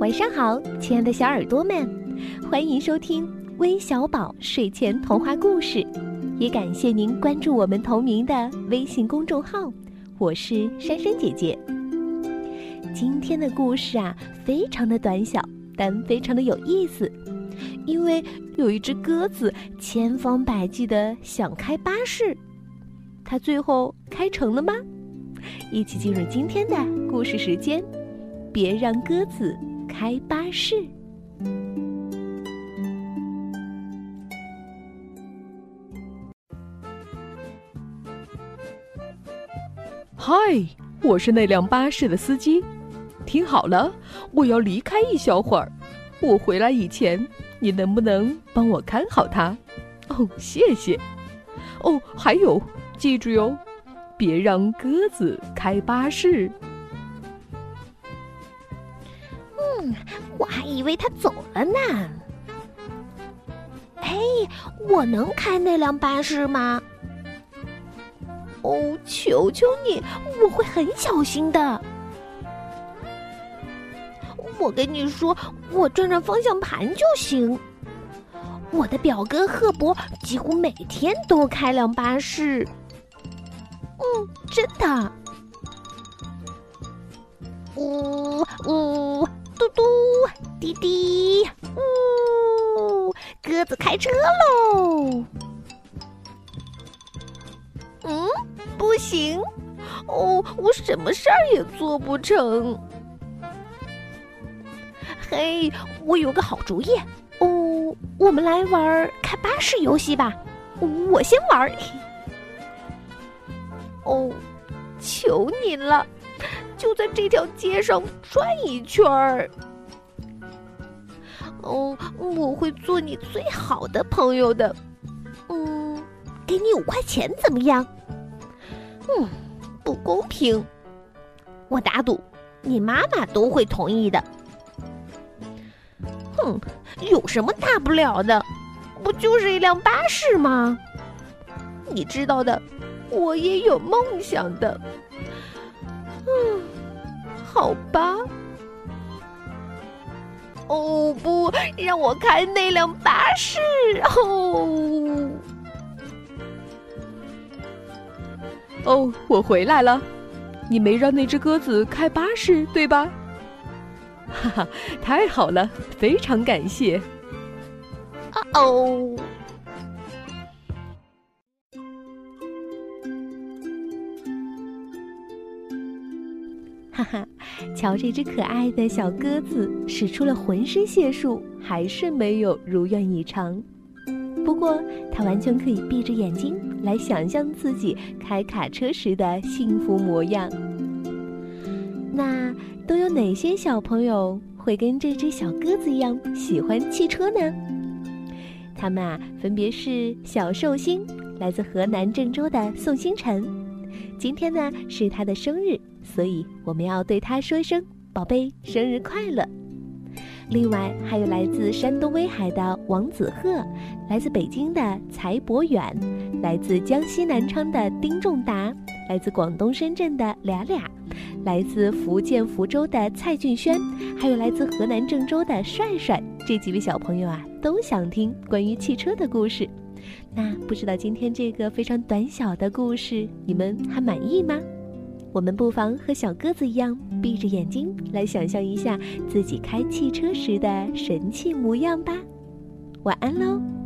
晚上好，亲爱的小耳朵们，欢迎收听微小宝睡前童话故事，也感谢您关注我们同名的微信公众号。我是珊珊姐姐。今天的故事啊，非常的短小，但非常的有意思，因为有一只鸽子千方百计的想开巴士，它最后开成了吗？一起进入今天的故事时间，别让鸽子开巴士。嗨，我是那辆巴士的司机。听好了，我要离开一小会儿。我回来以前，你能不能帮我看好它？哦，谢谢。哦，还有，记住哟。别让鸽子开巴士。我还以为他走了呢。嘿，我能开那辆巴士吗？哦，求求你，我会很小心的。我跟你说，我转转方向盘就行。我的表哥赫伯几乎每天都开辆巴士。嗯，真的。呜呜，嘟嘟，滴滴，呜，鸽子开车喽！嗯，不行，哦，我什么事儿也做不成。嘿，我有个好主意，哦，我们来玩开巴士游戏吧。我先玩。哦，求你了，就在这条街上转一圈儿。哦，我会做你最好的朋友的。嗯，给你五块钱怎么样？嗯，不公平。我打赌，你妈妈都会同意的。哼，有什么大不了的？不就是一辆巴士吗？你知道的。我也有梦想的，嗯，好吧。哦不，让我开那辆巴士哦！哦，我回来了，你没让那只鸽子开巴士，对吧？哈哈，太好了，非常感谢。啊哦。瞧这只可爱的小鸽子，使出了浑身解数，还是没有如愿以偿。不过，它完全可以闭着眼睛来想象自己开卡车时的幸福模样。那都有哪些小朋友会跟这只小鸽子一样喜欢汽车呢？他们啊，分别是小寿星，来自河南郑州的宋星辰。今天呢，是他的生日。所以我们要对他说一声“宝贝，生日快乐”。另外还有来自山东威海的王子鹤，来自北京的柴博远，来自江西南昌的丁仲达，来自广东深圳的俩俩，来自福建福州的蔡俊轩，还有来自河南郑州的帅帅。这几位小朋友啊，都想听关于汽车的故事。那不知道今天这个非常短小的故事，你们还满意吗？我们不妨和小鸽子一样，闭着眼睛来想象一下自己开汽车时的神气模样吧。晚安喽。